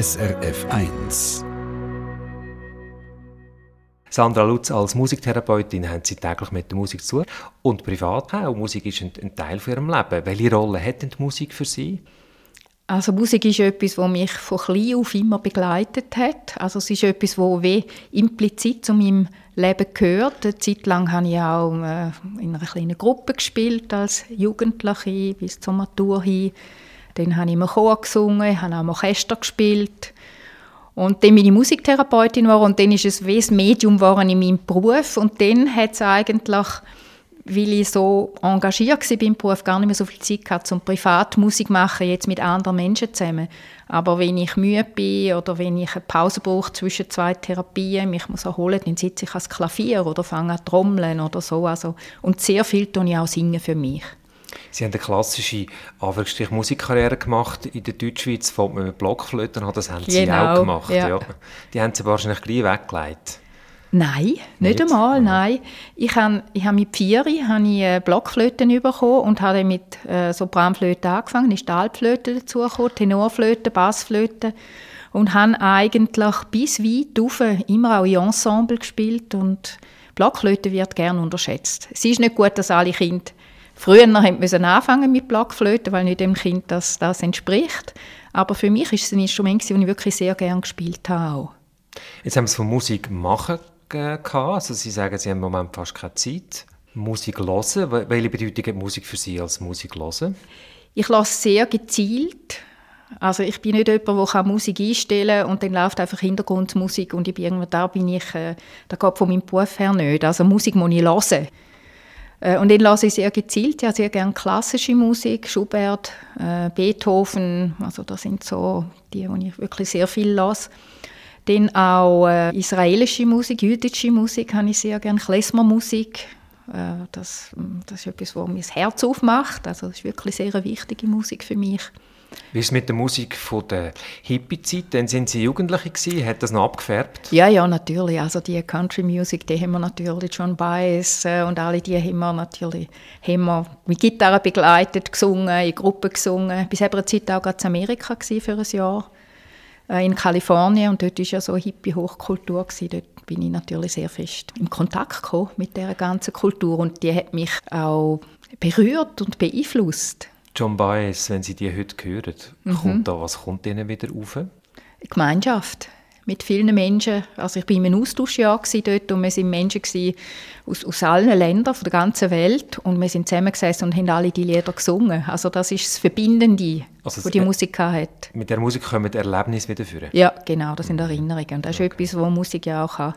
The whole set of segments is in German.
SRF 1. Sandra Lutz, als Musiktherapeutin haben Sie täglich mit der Musik zu und privat auch. Musik ist ein, ein Teil von Ihrem Leben. Welche Rolle hat denn die Musik für Sie? Also Musik ist etwas, was mich von klein auf immer begleitet hat. Also es ist etwas, was wie implizit zu meinem Leben gehört. Eine Zeit lang habe ich auch äh, in einer kleinen Gruppe gespielt als Jugendliche bis zur Matur hin. Dann habe ich im Chor gesungen, habe auch im Orchester gespielt. Und dann ich Musiktherapeutin geworden und dann ist es wie ein Medium in meinem Beruf. Und dann hat es eigentlich weil ich so engagiert war beim Beruf, gar nicht mehr so viel Zeit gehabt, um Privatmusik zu machen, jetzt mit anderen Menschen zusammen. Aber wenn ich müde bin oder wenn ich eine Pause brauche zwischen zwei Therapien, mich muss erholen, dann sitze ich ans Klavier oder fange an trommeln oder so. Also, und sehr viel tue ich auch singen für mich. Sie haben eine klassische Musikkarriere gemacht. In der Deutschschweiz fängt man mit Blockflöten an, das haben Sie genau, auch gemacht. Ja. ja. Die haben Sie wahrscheinlich gleich weggelegt. Nein, nicht, nicht einmal, nein. Ich habe ich hab mit vier habe Blockflöten bekommen und habe mit äh, Sopranflöte angefangen, ist Altflöte dazugekommen, Tenorflöte, Bassflöte und habe eigentlich bis weit rauf immer auch in Ensemble gespielt und Blockflöte wird gerne unterschätzt. Es ist nicht gut, dass alle Kinder früher müssen anfangen mit Blockflöte, weil nicht dem Kind das, das entspricht. Aber für mich ist es ein Instrument, das ich wirklich sehr gerne gespielt habe. Jetzt haben Sie von Musik machen gehabt. Also Sie sagen, Sie haben im Moment fast keine Zeit. Musik hören. Welche Bedeutung hat Musik für Sie als Musik hören? Ich lasse sehr gezielt. Also ich bin nicht jemand, der Musik einstellen kann und dann läuft einfach Hintergrundmusik und ich bin irgendwo da bin ich, äh, da geht von meinem Beruf her nicht. Also Musik muss ich hören. Äh, und den lasse ich sehr gezielt. Ja, sehr gerne klassische Musik, Schubert, äh, Beethoven. Also das sind so die, die ich wirklich sehr viel lasse. Dann auch äh, israelische Musik, jüdische Musik habe ich sehr gerne, Klezmermusik. Äh, das, das ist etwas, was mir das Herz aufmacht. Also das ist wirklich sehr eine wichtige Musik für mich. Wie ist es mit der Musik von der Hippie-Zeit? Dann sind Sie Jugendliche gewesen. Hat das noch abgefärbt? Ja, ja, natürlich. Also die Country Music, die haben wir natürlich John Baez äh, und alle die haben wir natürlich haben wir mit Gitarre begleitet, gesungen, in Gruppen gesungen. Bis einer Zeit auch in Amerika für ein Jahr äh, in Kalifornien und dort war ja so Hippie-Hochkultur. Dort bin ich natürlich sehr fest in Kontakt mit der ganzen Kultur und die hat mich auch berührt und beeinflusst. John Baez, wenn Sie die heute hören, mhm. kommt da, was kommt Ihnen wieder auf? Gemeinschaft mit vielen Menschen. Also ich bin im Austauschjahr dort und wir waren Menschen aus, aus allen Ländern von der ganzen Welt und wir sind zusammengesessen und haben alle die Lieder gesungen. Also das ist das Verbindende, also was die Musik hat. Mit der Musik kommen Erlebnisse wieder führen. Ja, genau, das sind Erinnerungen. Und das ist okay. etwas, was Musik ja auch kann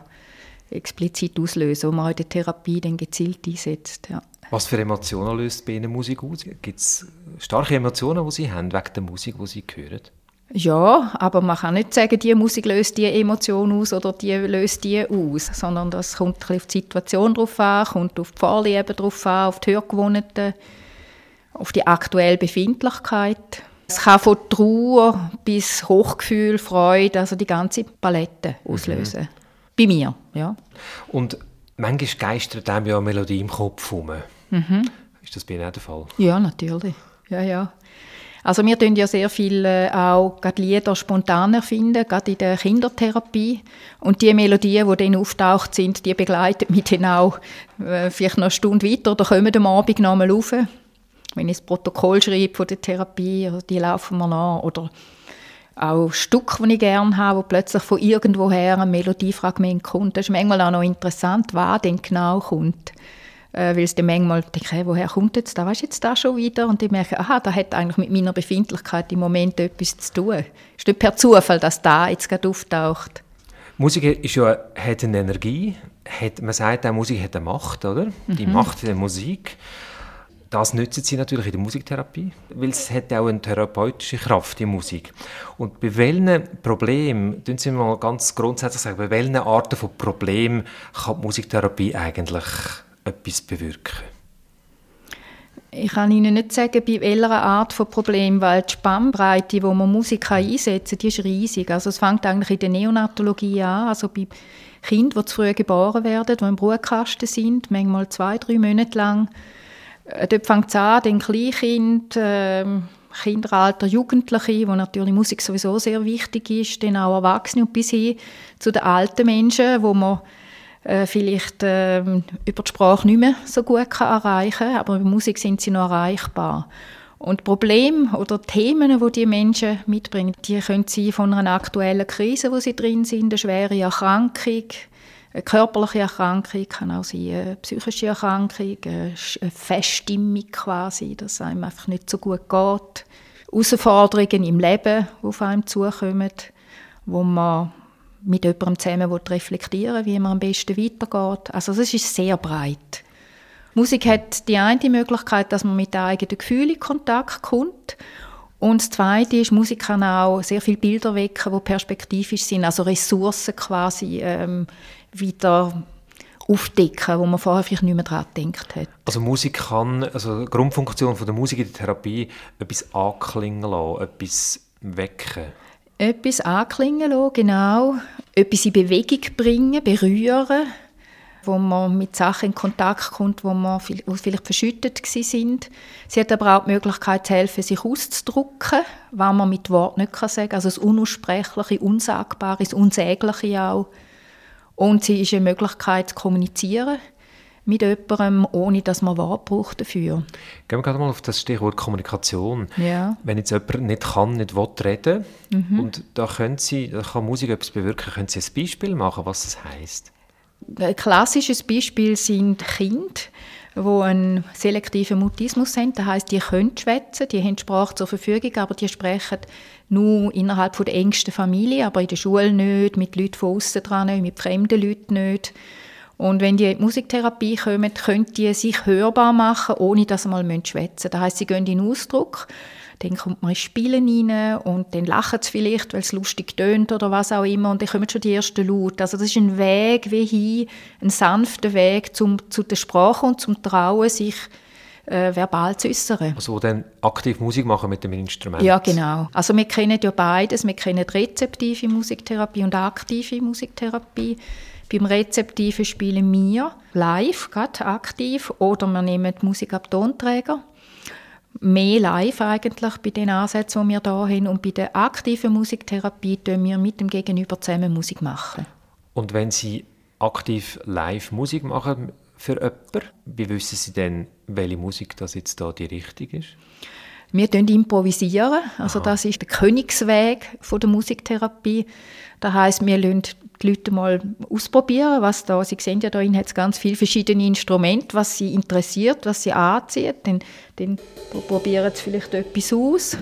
explizit auslösen, wo man in der Therapie dann gezielt einsetzt. Ja. Was für Emotionen löst bei Ihnen Musik aus? Gibt es starke Emotionen, die Sie haben wegen der Musik, die Sie hören? Ja, aber man kann nicht sagen, die Musik löst die Emotion aus oder die löst die aus, sondern das kommt auf die Situation drauf an, kommt auf die Vorlieben drauf an, auf die Hörgewohnheiten, auf die aktuelle Befindlichkeit. Es kann von Trauer bis Hochgefühl, Freude, also die ganze Palette auslösen. Mhm. Bei mir, ja. Und manchmal geistert einem ja eine Melodie im Kopf herum. Mhm. Ist das bei Ihnen auch der Fall? Ja, natürlich. Ja, ja. Also wir tun ja sehr viel äh, auch Lieder spontan erfinden, gerade in der Kindertherapie. Und die Melodien, die dann auftaucht sind, die begleiten mich dann auch äh, vielleicht noch eine Stunde weiter oder kommen am Abend noch nochmal rauf. Wenn ich das Protokoll schreibe von der Therapie, also die laufen mir nach. Oder auch Stücke, die ich gerne habe, wo plötzlich von irgendwoher ein Melodiefragment kommt. Das ist manchmal auch noch interessant, was denn genau kommt äh, weil es dann manchmal denke, hey, woher kommt jetzt da, weißt jetzt da schon wieder? Und ich merke, aha, da hat eigentlich mit meiner Befindlichkeit im Moment etwas zu tun. Es ist nicht per Zufall, dass da jetzt gerade auftaucht. Musik ist ja, hat eine Energie, hat, man sagt auch, Musik hat eine Macht, oder? Mhm. Die Macht der Musik. Das nützen sie natürlich in der Musiktherapie, weil es hat auch eine therapeutische Kraft, die Musik. Und bei welchen Problemen, tun Sie mal ganz grundsätzlich sagen, bei welchen Arten von Problemen kann die Musiktherapie eigentlich etwas bewirken? Ich kann Ihnen nicht sagen, bei welcher Art von Problem, weil die Spannbreite, wo man Musik einsetzen kann, die ist riesig. Also es fängt eigentlich in der Neonatologie an, also bei Kindern, die zu früh geboren werden, die im Brutkasten sind, manchmal zwei, drei Monate lang. Äh, dort fängt es an, den Kleinkind, äh, Kinderalter, Jugendliche, wo natürlich Musik sowieso sehr wichtig ist, dann auch Erwachsene und bis hin zu den alten Menschen, wo man äh, vielleicht äh, über die Sprache nicht mehr so gut kann erreichen kann, aber über Musik sind sie noch erreichbar. Und Probleme oder Themen, die die Menschen mitbringen, die können sein von einer aktuellen Krise, wo sie drin sind, eine schwere Erkrankung, eine körperliche Erkrankung, kann auch sein eine psychische Erkrankung, eine Feststimmung quasi, dass es einem einfach nicht so gut geht. Herausforderungen im Leben, die auf einem zukommen, wo man mit jemandem zusammen reflektieren will, wie man am besten weitergeht. Also das ist sehr breit. Musik hat die eine Möglichkeit, dass man mit eigenen Gefühlen in Kontakt kommt. Und das Zweite ist, Musik kann auch sehr viele Bilder wecken, die perspektivisch sind, also Ressourcen quasi ähm, wieder aufdecken, wo man vorher vielleicht nicht mehr daran gedacht hat. Also Musik kann, also die Grundfunktion von der Musik in der Therapie, etwas anklingen lassen, etwas wecken. Etwas anklingen lassen, genau. Etwas in Bewegung bringen, berühren, wo man mit Sachen in Kontakt kommt, wo man vielleicht verschüttet sind. Sie hat aber auch die Möglichkeit zu helfen, sich auszudrücken, was man mit Wort nicht sagen kann. Also das Unaussprechliche, Unsagbare, das Unsägliche auch. Und sie ist eine Möglichkeit zu kommunizieren mit jemandem, ohne dass man Wort braucht dafür. Gehen wir gerade mal auf das Stichwort Kommunikation. Ja. Wenn jetzt jemand nicht kann, nicht will reden mhm. und da, können sie, da kann Musik etwas bewirken, können Sie ein Beispiel machen, was das heißt? Ein klassisches Beispiel sind Kinder, die einen selektiven Mutismus haben. Das heißt, die können schwätzen, die haben Sprache zur Verfügung, aber die sprechen nur innerhalb der engsten Familie, aber in der Schule nicht, mit Leuten von außen dran nicht, mit fremden Leuten nicht. Und wenn die in die Musiktherapie kommen, können die sich hörbar machen, ohne dass sie mal schwätzen müssen. Das heißt, sie gehen in Ausdruck, dann kommt man ins Spielen rein und dann lachen sie vielleicht, weil es lustig tönt oder was auch immer und dann kommen schon die ersten Laute. Also das ist ein Weg wie hin, ein sanfter Weg zum, zu der Sprache und zum Trauen, sich äh, verbal zu äußern. Also dann aktiv Musik machen mit dem Instrument? Ja, genau. Also wir kennen ja beides. Wir kennen rezeptive Musiktherapie und aktive Musiktherapie. Beim Rezeptiven spielen wir live, gerade aktiv, oder wir nehmen die Musik ab Tonträger mehr live eigentlich bei den Ansätzen, die wir hier haben. Und bei der aktiven Musiktherapie tun wir mit dem Gegenüber zusammen Musik machen. Und wenn Sie aktiv live Musik machen für jemanden, wie wissen Sie denn, welche Musik das jetzt da die richtige ist? Wir improvisieren. Also Aha. das ist der Königsweg von der Musiktherapie. Das heißt, wir lassen die Leute mal ausprobieren, was da, Sie sehen ja, da hat es ganz viele verschiedene Instrumente, was sie interessiert, was sie anzieht. Dann, dann probieren sie vielleicht etwas aus.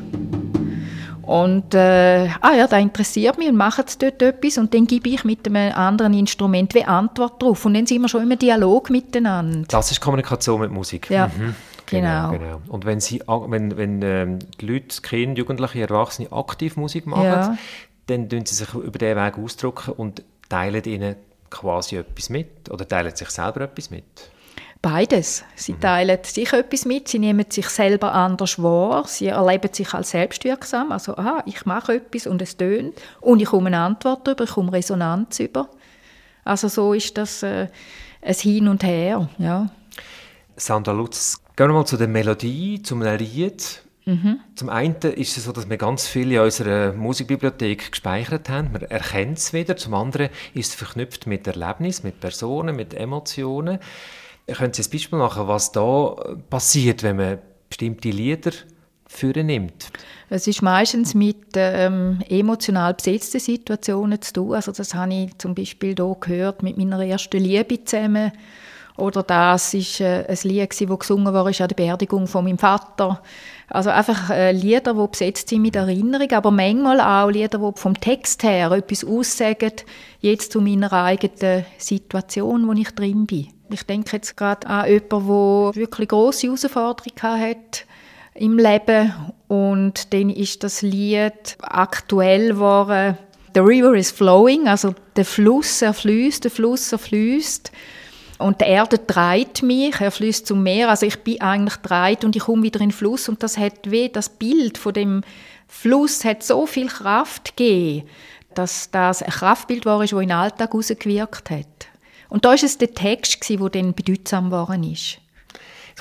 Und äh, ah ja, da interessiert mich und machen sie dort etwas und dann gebe ich mit einem anderen Instrument wie Antwort drauf und dann sind wir schon im Dialog miteinander. Das ist Kommunikation mit Musik. Ja. Mhm. Genau. genau. genau. Und wenn, sie, wenn, wenn ähm, die Leute, Kinder, Jugendliche, Erwachsene aktiv Musik machen, ja. dann tun sie sich über diesen Weg ausdrücken und teilen ihnen quasi etwas mit oder teilen sich selber etwas mit. Beides. Sie mhm. teilen sich etwas mit, sie nehmen sich selber anders wahr, sie erleben sich als selbstwirksam. Also, aha, ich mache etwas und es tönt und ich komme eine Antwort über, ich komme Resonanz über. Also so ist das äh, ein Hin und Her. Ja. Sandra Lutz, gehen wir mal zu der Melodie, zu einem Lied. Mhm. Zum einen ist es so, dass wir ganz viel in unserer Musikbibliothek gespeichert haben. Man erkennt es wieder. Zum anderen ist es verknüpft mit Erlebnissen, mit Personen, mit Emotionen. Können Sie ein Beispiel machen, was da passiert, wenn man bestimmte Lieder führen nimmt? Es ist meistens mit ähm, emotional besetzten Situationen zu tun. Also das habe ich zum Beispiel hier gehört mit meiner ersten Liebe zusammen. Oder das ist äh, ein Lied, das gesungen wurde an der Beerdigung von meinem Vater. Also einfach äh, Lieder, die besetzt sind mit Erinnerung, aber manchmal auch Lieder, die vom Text her etwas aussagen, jetzt zu meiner eigenen Situation, wo ich drin bin. Ich denke jetzt gerade an jemanden, der wirklich grosse Herausforderungen hat im Leben und dann ist das Lied aktuell geworden, «The river is flowing», also der Fluss erfließt, der Fluss erfließt und die Erde dreht mich, er fließt zum Meer, also ich bin eigentlich dreht und ich komme wieder in den Fluss und das hat wie das Bild von dem Fluss hat so viel Kraft gegeben, dass das ein Kraftbild war, das in den Alltag herausgewirkt hat. Und da war es der Text, der dann bedeutsam geworden ist.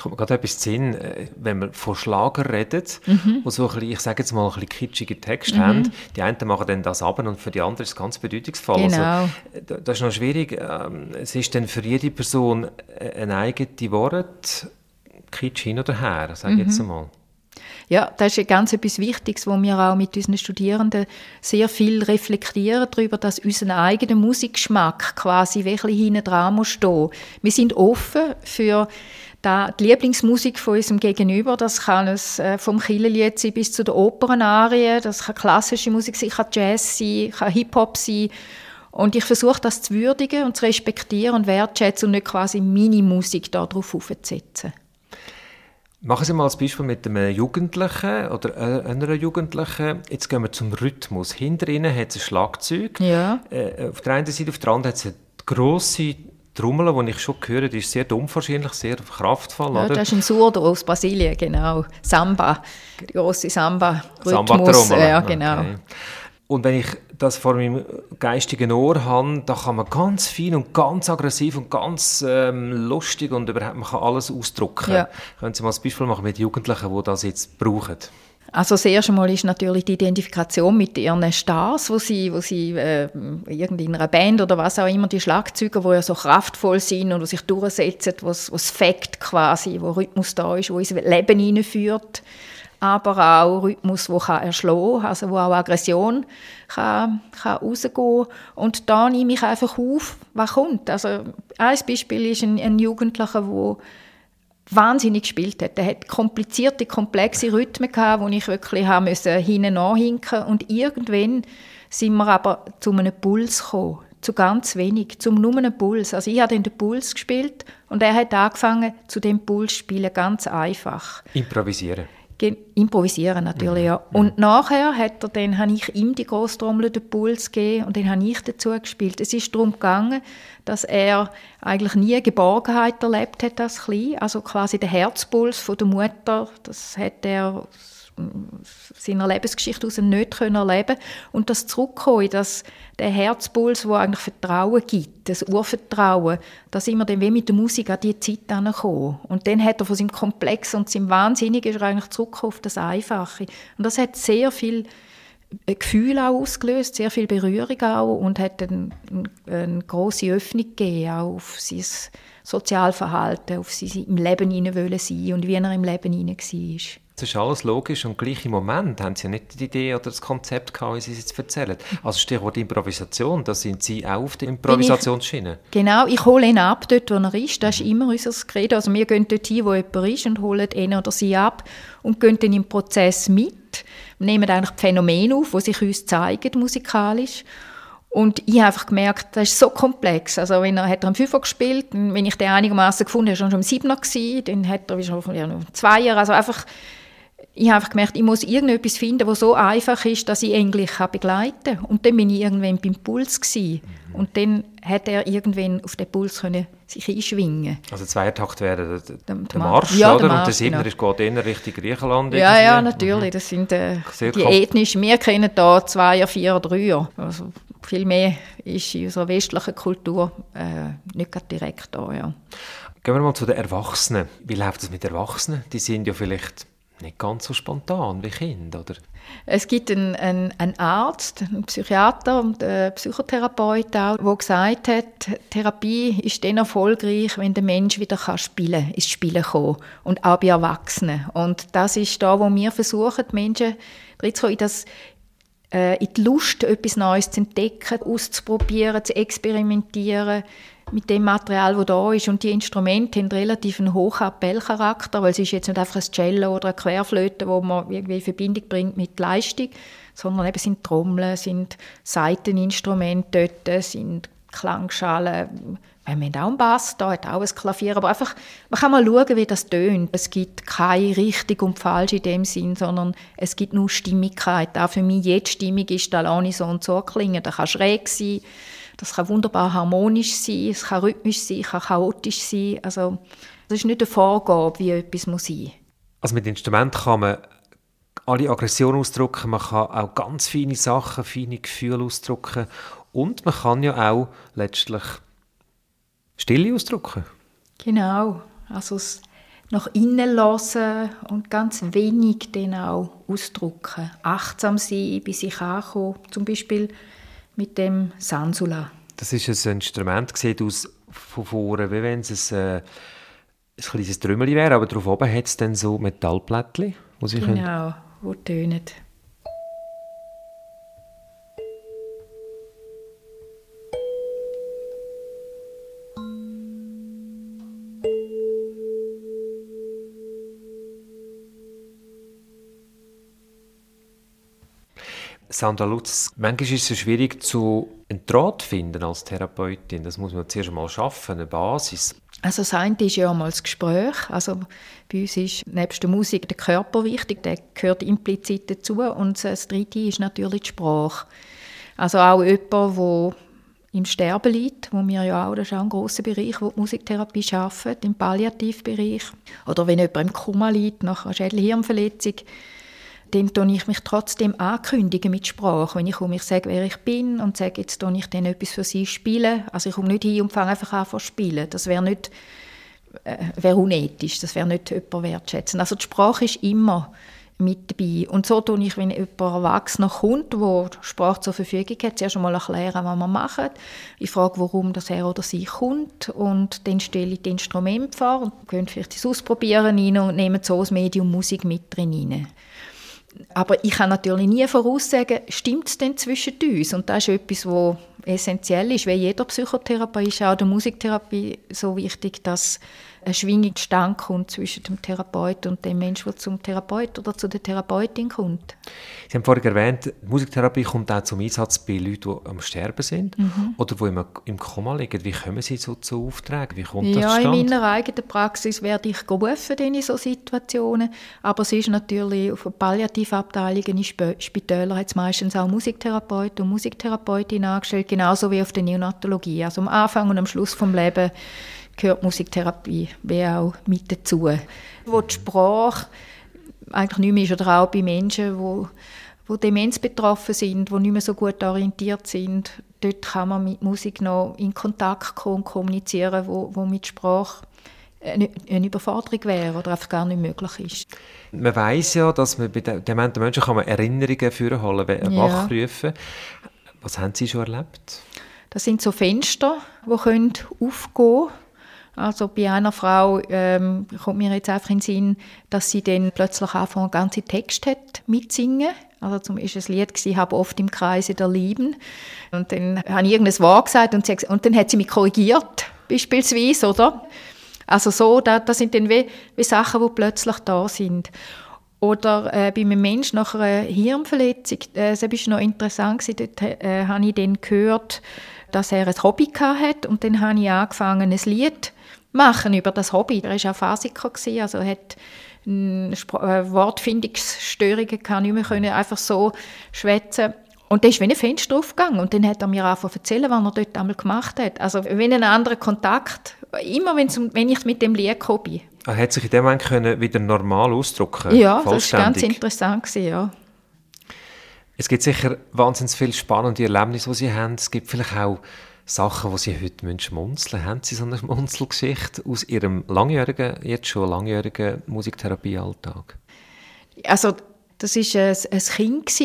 Kommt mir gerade etwas zu Sinn, äh, wenn man von Schlager redet, mhm. wo so ein bisschen, ich sage jetzt mal, ein bisschen kitschige Texte mhm. haben. Die einen machen dann das ab und für die anderen ist es ganz bedeutungsvoll. Also, genau. Also, das ist noch schwierig. Ähm, es ist dann für jede Person ein eigenes Wort, Kitsch hin oder her, sage ich mhm. jetzt einmal. Ja, das ist ganz etwas Wichtiges, wo wir auch mit unseren Studierenden sehr viel reflektieren darüber, dass unser eigener Musikgeschmack quasi wirklich hinten dran muss stehen. Wir sind offen für die Lieblingsmusik von unserem Gegenüber, das kann es äh, vom Killerlied sein bis zu der Opernarie, das kann klassische Musik sein, kann Jazz sein, kann Hip-Hop sein. Und ich versuche das zu würdigen und zu respektieren und wertschätzen und nicht quasi meine Musik darauf aufzusetzen. Machen Sie mal als Beispiel mit einem Jugendlichen oder einer Jugendlichen. Jetzt gehen wir zum Rhythmus. Hinter Ihnen hat es ein Schlagzeug. Ja. Äh, auf der einen Seite, auf der anderen hat es eine grosse Trommel, die ich schon höre, die ist sehr dumpf wahrscheinlich, sehr kraftvoll. Ja, oder? das ist ein Surdo aus Brasilien, genau. Samba, die grosse Samba-Rhythmus. Samba-Trommel. Ja, genau. Okay. Und wenn ich das vor meinem geistigen Ohr habe, da kann man ganz fein und ganz aggressiv und ganz ähm, lustig und überhaupt man kann alles ausdrücken. Ja. Können Sie mal ein Beispiel machen mit Jugendlichen, die das jetzt brauchen? Also das erste Mal ist natürlich die Identifikation mit ihren Stars, wo sie, wo sie äh, in einer Band oder was auch immer, die Schlagzeuger, die ja so kraftvoll sind und die sich durchsetzen, wo es Fakt quasi, wo Rhythmus da ist, wo ins Leben hineinführt aber auch Rhythmus, der kann erschlagen also wo auch Aggression kann, kann rausgehen Und da nehme ich einfach auf, was kommt. Also ein Beispiel ist ein, ein Jugendlicher, der wahnsinnig gespielt hat. Er hat komplizierte, komplexe Rhythmen gehabt, wo ich wirklich haben müssen hinten nachhinken und irgendwann sind wir aber zu einem Puls gekommen, zu ganz wenig, zum nur einem Puls. Also ich habe den Puls gespielt und er hat angefangen zu dem Puls zu spielen, ganz einfach. Improvisieren improvisieren natürlich, ja. Mhm. Und nachher hat er dann, habe ich ihm die Grosstrommel den Puls gegeben und dann habe ich dazu gespielt. Es ist darum gegangen, dass er eigentlich nie Geborgenheit erlebt hat als Klein. Also quasi der Herzpuls von der Mutter, das hat er seiner Lebensgeschichte aus nicht können erleben und das Zurückkommen, dass der Herzpuls, wo eigentlich Vertrauen gibt, das Urvertrauen, da sind wir dann wie mit der Musik an die Zeit gekommen. Und dann hat er von seinem Komplex und seinem Wahnsinnigen eigentlich zurückgekommen auf das Einfache. Und das hat sehr viel äh, Gefühl auch ausgelöst, sehr viel Berührung auch und hat eine, eine große Öffnung gegeben auch auf sein Sozialverhalten, auf sein im Leben hinein sein und wie er im Leben hinein war. Das ist alles logisch und gleich im Moment haben Sie ja nicht die Idee oder das Konzept gehabt, wie Sie es jetzt erzählen. Also Stichwort Improvisation, da sind Sie auch auf der Improvisationsschiene. Ich, genau, ich hole ihn ab dort, wo er ist. Das ist immer unser Credo. Also wir gehen dort hin, wo jemand ist und holen ihn oder sie ab und gehen dann im Prozess mit. Wir nehmen eigentlich die Phänomene auf, die sich uns zeigen, musikalisch. Und ich habe einfach gemerkt, das ist so komplex. Also wenn er hat er am Fünfer gespielt, wenn ich den einigermaßen gefunden habe, war er schon am Siebner gewesen, dann hat er schon ja, Zweier, also einfach ich habe einfach gemerkt, ich muss irgendetwas finden, das so einfach ist, dass ich Englisch begleiten kann. Und dann bin ich irgendwann beim Puls gewesen. Mhm. Und dann hat er irgendwann auf den Puls können sich einschwingen. Also Zweiertakt wäre der, der, der Marsch, ja, oder? Der Marsch, und der Siebner genau. geht eher Richtung Griechenland. Ja, irgendwie. ja, natürlich. Mhm. Das sind äh, die ethnischen. Wir kennen da Zweier, Vierer, Dreier. Also viel mehr ist in unserer westlichen Kultur äh, nicht direkt da, ja. Gehen wir mal zu den Erwachsenen. Wie läuft es mit Erwachsenen? Die sind ja vielleicht nicht ganz so spontan wie Kinder, oder? Es gibt einen, einen, einen Arzt, einen Psychiater und einen Psychotherapeut auch, der gesagt hat, Therapie ist dann erfolgreich, wenn der Mensch wieder spielen kann, ins Spielen kommen und auch bei Erwachsenen. Und das ist da, wo wir versuchen, die Menschen in das äh, in die Lust, etwas Neues zu entdecken, auszuprobieren, zu experimentieren, mit dem Material, das da ist. Und die Instrumente haben relativ einen hohen Appellcharakter, weil es ist jetzt nicht einfach ein Cello oder eine Querflöte, wo man irgendwie in Verbindung bringt mit Leistung, sondern eben sind Trommeln, sind Saiteninstrumente dort, sind Klangschalen. Wir haben auch einen Bass, da hat auch ein Klavier, aber einfach, man kann mal schauen, wie das tönt. Es gibt keine richtig und falsch in dem Sinn, sondern es gibt nur Stimmigkeit. Auch für mich, jede Stimmung ist, da ich so und so klingen. Das kann schräg sein, das kann wunderbar harmonisch sein, es kann rhythmisch sein, es kann chaotisch sein. Also, das ist nicht eine Vorgabe, wie etwas muss sein. Also mit Instrumenten kann man alle Aggressionen ausdrücken, man kann auch ganz feine Sachen, feine Gefühle ausdrücken und man kann ja auch letztlich Stille ausdrücken. Genau. Also nach innen lassen und ganz wenig dann auch ausdrücken. Achtsam sein, bei sich ankommen, zum Beispiel mit dem Sansula. Das ist ein Instrument, sieht aus von vorne, wie wenn es ein, äh, ein kleines Trümmerli wäre, aber drauf oben hat es dann so Metallplättchen, wo sie Genau, können... wo tönen. Sandra Lutz, manchmal ist es schwierig, zu einen Draht finden als Therapeutin. Das muss man zuerst einmal schaffen, eine Basis. Also das eine ist ja einmal das Gespräch. Also bei uns ist nebst der Musik der Körper wichtig, der gehört implizit dazu. Und das dritte ist natürlich die Sprache. Also auch jemand, der im Sterben liegt, wo wir ja auch, das ist auch ein grosser Bereich, wo die Musiktherapie arbeitet, im Palliativbereich. Oder wenn jemand im Koma liegt, nach einer Schädelhirnverletzung, dann tue ich mich trotzdem ankündigen mit Sprache. Wenn ich komme, ich sage, wer ich bin und sage, jetzt tue ich dann etwas für sie spielen. Also ich komme nicht hin und fange einfach an zu spielen. Das wäre nicht, äh, wäre unethisch, das wäre nicht jemand wertschätzen. Also die Sprache ist immer mit dabei. Und so tue ich, wenn jemand Erwachsener kommt, der Sprache zur Verfügung hat, zuerst einmal erklären, was wir machen. Ich frage, warum das er oder sie kommt und dann stelle ich das Instrument vor und können vielleicht das ausprobieren rein und nehmen so das Medium Musik mit drin aber ich kann natürlich nie voraussagen, stimmt es denn zwischen uns? Und das ist etwas, was essentiell ist, weil jeder Psychotherapie ist auch der Musiktherapie so wichtig, dass eine Schwingung zustande kommt zwischen dem Therapeut und dem Menschen, der zum Therapeut oder zu der Therapeutin kommt. Sie haben vorhin erwähnt, die Musiktherapie kommt auch zum Einsatz bei Leuten, die am Sterben sind mhm. oder die im Koma liegen. Wie kommen Sie so zu Aufträgen? Wie kommt das Ja, in meiner eigenen Praxis werde ich gerufen in solchen Situationen, aber es ist natürlich auf Palliativabteilungen in Spitälern hat es meistens auch Musiktherapeuten und Musiktherapeutinnen angestellt, genauso wie auf der Neonatologie. Also am Anfang und am Schluss vom Lebens gehört Musiktherapie wie auch mit dazu. Wo die Sprache eigentlich nicht mehr ist, oder auch bei Menschen, wo, wo Demenz betroffen sind, die nicht mehr so gut orientiert sind, dort kann man mit Musik noch in Kontakt kommen und kommunizieren, wo, wo mit Sprache eine, Überforderung wäre oder einfach gar nicht möglich ist. Man weiß ja, dass man bei dementen Menschen kann man Erinnerungen führen, ja. wachrufen. Was haben Sie schon erlebt? Das sind so Fenster, die können aufgehen können also bei einer Frau ähm, kommt mir jetzt einfach in den Sinn, dass sie dann plötzlich anfangen, ganze Texte hat mitsingen. Also zum Beispiel ein Lied, ich habe oft im Kreise der Lieben. Und dann habe ich irgendein Wort gesagt und, sie, und dann hat sie mich korrigiert, beispielsweise, oder? Also so, das, das sind dann wie, wie Sachen, die plötzlich da sind. Oder äh, bei einem Menschen nach einer Hirnverletzung, äh, das war noch interessant, dort äh, habe ich dann gehört, dass er ein Hobby hatte und dann habe ich angefangen, ein Lied machen über das Hobby. Er war auch Physiker, also hat äh, Wortfindungsstörungen kann nicht mehr können, einfach so schwätzen. Und dann ist wie ein Fenster aufgegangen und dann hat er mir zu erzählen, was er dort einmal gemacht hat. Also wenn ein anderer Kontakt, immer wenn ich mit dem Lied gekommen bin. Er hat sich in dem Moment können wieder normal ausdrücken Ja, das war ganz interessant. Gewesen, ja. Es gibt sicher wahnsinnig viele spannende Erlebnisse, die Sie haben. Es gibt vielleicht auch Sachen, die Sie heute schmunzeln Haben Sie so eine Schmunzelgeschichte aus Ihrem langjährigen, jetzt schon langjährigen Musiktherapiealltag? Also, das war ein, ein Kind,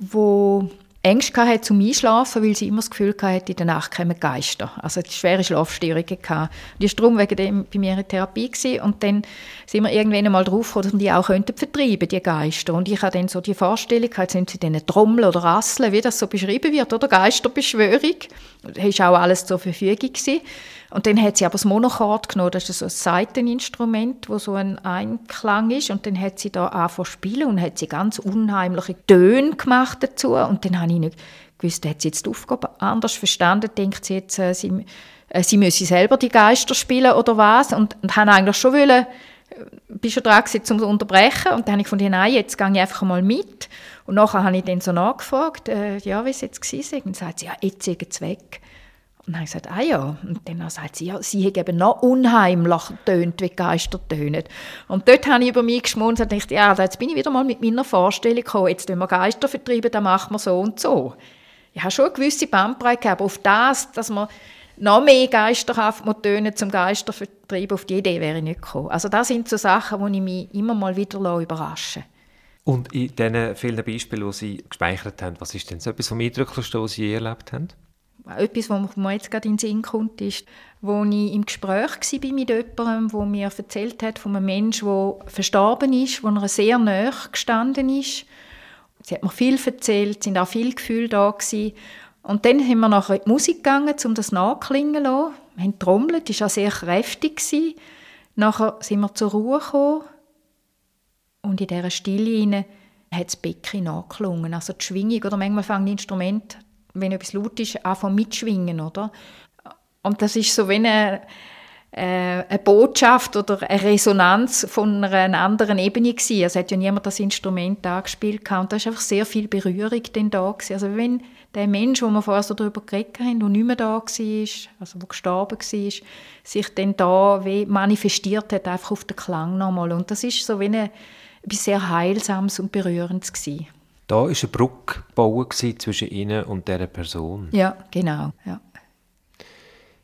das Ängste hatte zum Einschlafen, weil sie immer das Gefühl hatte, in der Nacht kämen Geister. Also die schwere Schlafstörungen hatte. Die war darum wegen dem bei mir in Therapie gewesen. und dann sind wir irgendwann einmal drauf dass wir die auch könnten vertreiben, die Geister. Und ich hatte dann so die Vorstellung, jetzt sind sie dann Trommel oder Rasseln, wie das so beschrieben wird, oder Geisterbeschwörung. Das war auch alles zur Verfügung gewesen. Und dann hat sie aber das Monochord genommen, das ist so ein Saiteninstrument, wo so ein Einklang ist. Und dann hat sie da angefangen zu spielen und hat sie ganz unheimliche Töne gemacht dazu. Und dann habe ich nicht gewusst, hat sie jetzt die Aufgabe anders verstanden, denkt sie jetzt, äh, sie, äh, sie müsse selber die Geister spielen oder was. Und, und habe eigentlich schon wollen, äh, bin schon dran gewesen, um zu unterbrechen. Und dann habe ich gefunden, nein, jetzt gehe ich einfach mal mit. Und nachher habe ich dann so nachgefragt, äh, ja, wie es jetzt war. Und dann sagt sie, ja, jetzt sind sie weg. Und dann habe ich gesagt, ah ja. Und dann sagt sie, ja, sie hat eben noch unheimlich tönt, wie Geister tönen. Und dort habe ich über mich geschmunzelt und dachte, ja, jetzt bin ich wieder mal mit meiner Vorstellung gekommen, jetzt wenn wir Geister vertreiben, dann machen wir so und so. Ich habe schon eine gewisse Bandbreite aber auf das, dass man noch mehr geisterhaft tönen zum Geistervertrieb, auf die Idee wäre ich nicht gekommen. Also das sind so Sachen, wo ich mich immer mal wieder überraschen Und in diesen vielen Beispielen, die Sie gespeichert haben, was ist denn so etwas vom Eindrücklichsten, was Sie je erlebt haben? Etwas, was mir jetzt gerade in den Sinn kommt, ist, wo ich im Gespräch war mit jemandem, der mir erzählt hat von einem Menschen, der verstorben ist, wo er sehr nahe gestanden ist. Sie hat mir viel erzählt, sind auch viele Gefühle da gewesen. Und dann sind wir nachher in die Musik gegangen, um das nachklingen zu lassen. Wir haben trommelt, das war auch sehr kräftig. Gewesen. Nachher sind wir zur Ruhe gekommen und in dieser Stille hat das Becken nachgeklungen. Also die Schwingung, oder manchmal fangen die Instrumente, wenn etwas laut ist, an mitschwingen, oder? Und das ist so wie eine, äh, eine Botschaft oder eine Resonanz von einer anderen Ebene gewesen. Also hat ja niemand das Instrument angespielt und da ist einfach sehr viel Berührung dann da gewesen. Also wenn der Mensch, wo wir vorher so darüber geredet haben, der nicht mehr da war, also der gestorben war, sich dann da wie manifestiert hat, einfach auf den Klang nochmal. Und das ist so wie eine, etwas sehr Heilsames und Berührendes gewesen. Da war eine Brücke gebaut zwischen Ihnen und dieser Person. Ja, genau. Ja.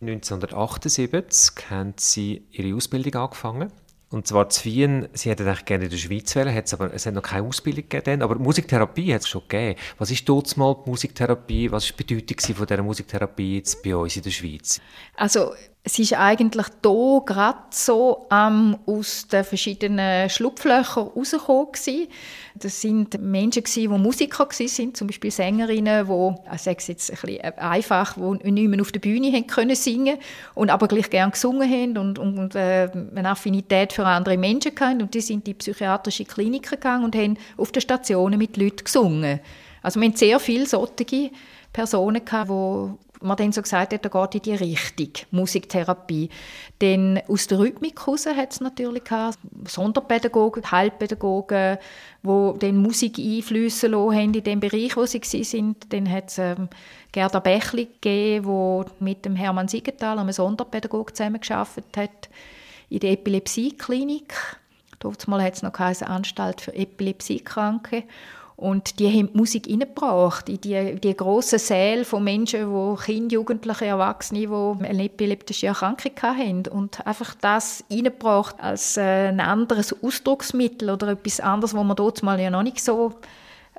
1978 haben Sie Ihre Ausbildung angefangen. Und zwar zu Wien, Sie hätten eigentlich gerne in der Schweiz wählen, aber es hat noch keine Ausbildung gegeben. Aber Musiktherapie hat es schon gegeben. Was ist dort mal die Musiktherapie? Was war die Bedeutung von dieser Musiktherapie jetzt bei uns in der Schweiz? Also es ist eigentlich hier gerade so ähm, aus den verschiedenen Schlupflöchern rausgekommen. Das sind Menschen, die Musiker waren, zum Beispiel Sängerinnen, die, ich sage es jetzt ein bisschen einfach, die nicht mehr auf der Bühne haben können singen und aber gleich gerne gesungen haben und, und, äh, eine Affinität für andere Menschen hatten. Und die sind in die psychiatrische Klinik gegangen und haben auf den Stationen mit Leuten gesungen. Also wir haben sehr viele solche Personen gehabt, die man dann so gesagt hat, da geht in die Richtung, Musiktherapie. Denn aus der Rhythmik heraus hat es natürlich gehabt, Sonderpädagogen, Heilpädagogen, die dann Musik einflüssen lassen in dem Bereich, wo sie waren. Dann hat es ähm, Gerda Bächli gegeben, die mit dem Hermann Siegenthaler, einem Sonderpädagogen, zusammengearbeitet hat in der Epilepsieklinik. Dort hat es noch eine Anstalt für Epilepsiekranke. Und die haben die Musik reingebracht in die, die grossen Säle von Menschen, die Kinder, Jugendliche, Erwachsene, die eine epileptische Erkrankung haben. Und einfach das reingebracht als äh, ein anderes Ausdrucksmittel oder etwas anderes, was man dort mal ja noch nicht so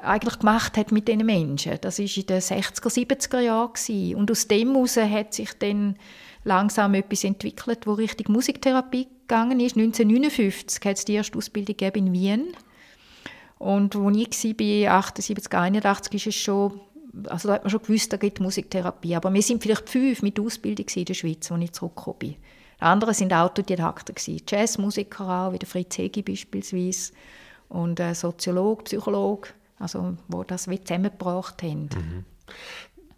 eigentlich gemacht hat mit diesen Menschen. Das war in den 60er, 70er Jahren. Und aus dem heraus hat sich dann langsam etwas entwickelt, wo Richtung Musiktherapie gegangen ist. 1959 hat es die erste Ausbildung in Wien und als ich war, 78, 81, ist es schon, also da hat man schon gewusst, da gibt Musiktherapie. Aber wir sind vielleicht fünf mit Ausbildung in der Schweiz, als ich zurückgekommen bin. Die anderen sind Autodidakten, Jazzmusiker auch, wie der Fritz Hegi beispielsweise. Und äh, Soziologe, Psychologe, also, wo das zusammengebracht haben. Mhm.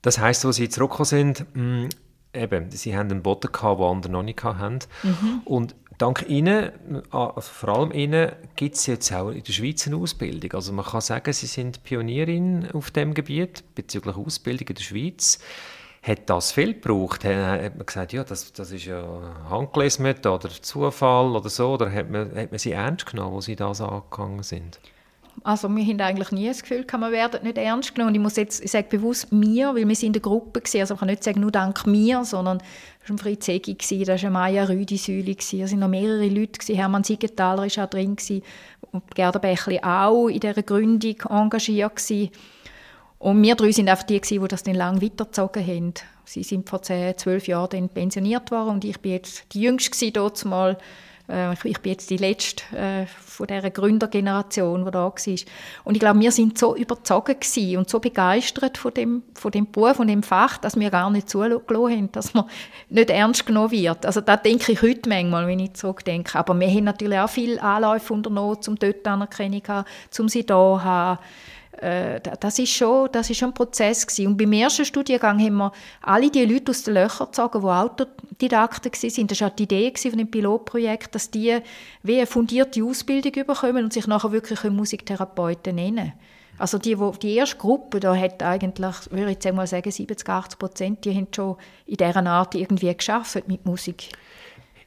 Das heisst, als Sie zurückgekommen sind, mh, mm, eben, Sie haben einen Boden gehabt, den andere noch nicht hatten. Mhm. Und dank Ihnen, also vor allem Ihnen, gibt es jetzt auch in der Schweiz eine Ausbildung. Also man kann sagen, Sie sind Pionierin auf dem Gebiet bezüglich Ausbildung in der Schweiz. Hat das viel gebraucht? Hat man gesagt, ja, das, das ist ja handgelesen oder Zufall oder so? Oder hat man, hat man sie ernst genommen, wo Sie das angegangen sind? Also wir haben eigentlich nie das Gefühl, wir werden nicht ernst genommen. ich muss jetzt, ich sage bewusst mir, weil wir sind in der Gruppe gewesen. Also ich kann nicht sagen nur dank mir, sondern es war Fritz Egi, da war Maya Rüdi-Säule, es waren noch mehrere Leute, gewesen. Hermann Siegenthaler war auch drin gewesen, und Gerda Bächli auch in dieser Gründung engagiert gewesen. Und wir drei sind einfach die, die das dann lange weitergezogen haben. Sie sind vor zehn, zwölf Jahren dann pensioniert worden und ich bin jetzt die Jüngste dort mal äh, ich bin jetzt die letzte äh, von dieser Gründergeneration, die da war. Und ich glaube, wir sind so überzeugt und so begeistert von dem, von dem Beruf, von dem Fach, dass wir gar nicht zugelassen haben, dass man nicht ernst genommen wird. Also da denke ich heute manchmal, wenn ich zurückdenke. Aber wir haben natürlich auch viele Anläufe unternommen, um dort Anerkennung zu haben, um sie da zu haben äh, das ist schon, das ist schon ein Prozess gewesen. Und beim ersten Studiengang haben wir alle die Leute aus den Löchern gezogen, die Autodidakten waren. Das war die Idee von dem Pilotprojekt, dass die wie eine fundierte Ausbildung bekommen und sich nachher wirklich Musiktherapeuten nennen also die, wo, die erste Gruppe, da hat eigentlich, würde ich jetzt mal sagen, 70, 80 Prozent, die haben schon in dieser Art irgendwie geschafft mit Musik.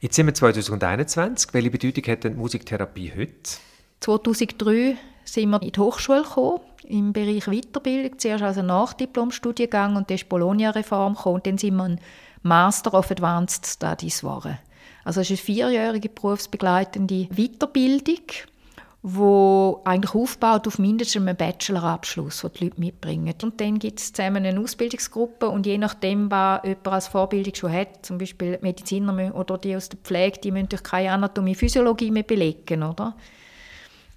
Jetzt sind wir 2021. Welche Bedeutung hat denn Musiktherapie heute? 2003 sind wir in die Hochschule gekommen im Bereich Weiterbildung, zuerst also Nachdiplomstudiengang und dann ist Bologna-Reform gekommen und dann sind wir ein Master of Advanced Studies geworden. Also es ist eine vierjährige berufsbegleitende Weiterbildung, wo eigentlich aufbaut auf mindestens einen Bachelorabschluss, den die Leute mitbringen. Und dann gibt es zusammen eine Ausbildungsgruppe und je nachdem, was jemand als Vorbildung schon hat, zum Beispiel Mediziner oder die aus der Pflege, die müssen durch keine Anatomie, Physiologie mehr belegen, oder?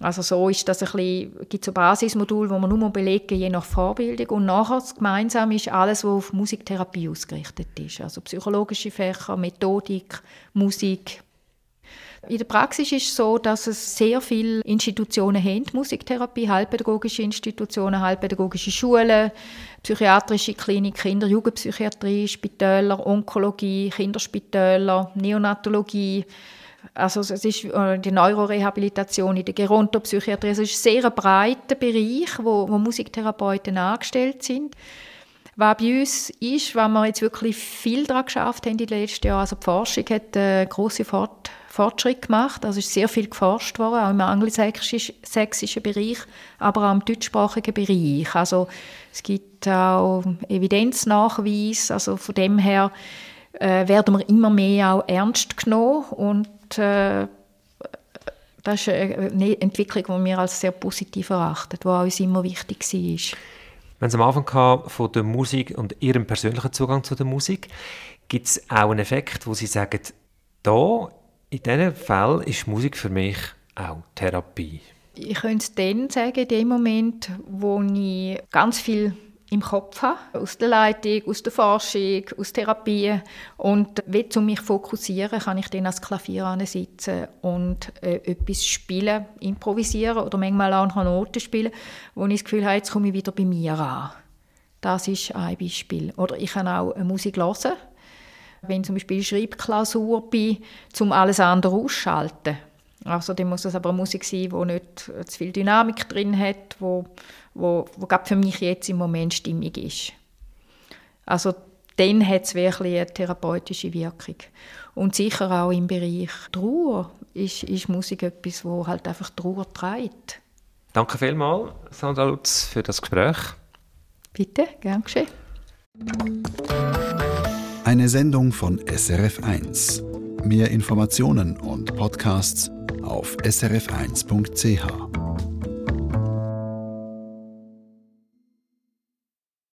Also so ist das ein bisschen, gibt es ein Basismodul, wo man nur belegen je nach Vorbildung und nachher gemeinsam ist alles, was auf Musiktherapie ausgerichtet ist. Also psychologische Fächer, Methodik, Musik. In der Praxis ist es so, dass es sehr viele Institutionen haben, Musiktherapie, heilpädagogische Institutionen, heilpädagogische Schulen, psychiatrische Klinik, Kinder-, Jugendpsychiatrie, Spitäler, Onkologie, Kinderspitäler, Neonatologie, also es ist äh, die Neurorehabilitation in der Gerontopsychiatrie. Es ist ein sehr breiter Bereich, wo, wo Musiktherapeuten angestellt sind. Was bei uns ist, was wir jetzt wirklich viel daran geschafft haben in den letzten Jahren, also die Forschung hat einen grossen Fort Fortschritt gemacht. Also es ist sehr viel geforscht worden, auch im angelsächsischen Bereich, aber auch im deutschsprachigen Bereich. Also es gibt auch Evidenznachweis, also von dem her äh, werden wir immer mehr auch ernst genommen und äh, das ist eine Entwicklung, die wir als sehr positiv erachten, die uns immer wichtig war. Wenn es am Anfang von der Musik und Ihrem persönlichen Zugang zu der Musik, gibt es auch einen Effekt, wo Sie sagen, da, in diesem Fall ist Musik für mich auch Therapie? Ich könnte es dann sagen, in dem Moment, wo ich ganz viel im Kopf habe, aus der Leitung, aus der Forschung, aus Therapie. Und will um mich fokussieren, kann ich dann als Klavier sitzen und äh, etwas spielen, improvisieren oder manchmal auch noch Noten spielen, wo ich das Gefühl habe, jetzt komme ich wieder bei mir an. Das ist ein Beispiel. Oder ich kann auch eine Musik hören, wenn zum Beispiel eine Schreibklausur bin, um alles andere auszuschalten. Also dann muss es aber eine Musik sein, die nicht zu viel Dynamik drin hat, wo wo, wo für mich jetzt im Moment stimmig ist. Also dann hat es wirklich eine therapeutische Wirkung. Und sicher auch im Bereich Trauer ist, ist Musik etwas, wo halt einfach Trauer trägt. Danke vielmals, Sandra Lutz, für das Gespräch. Bitte, gern geschehen. Eine Sendung von SRF1. Mehr Informationen und Podcasts auf srf1.ch.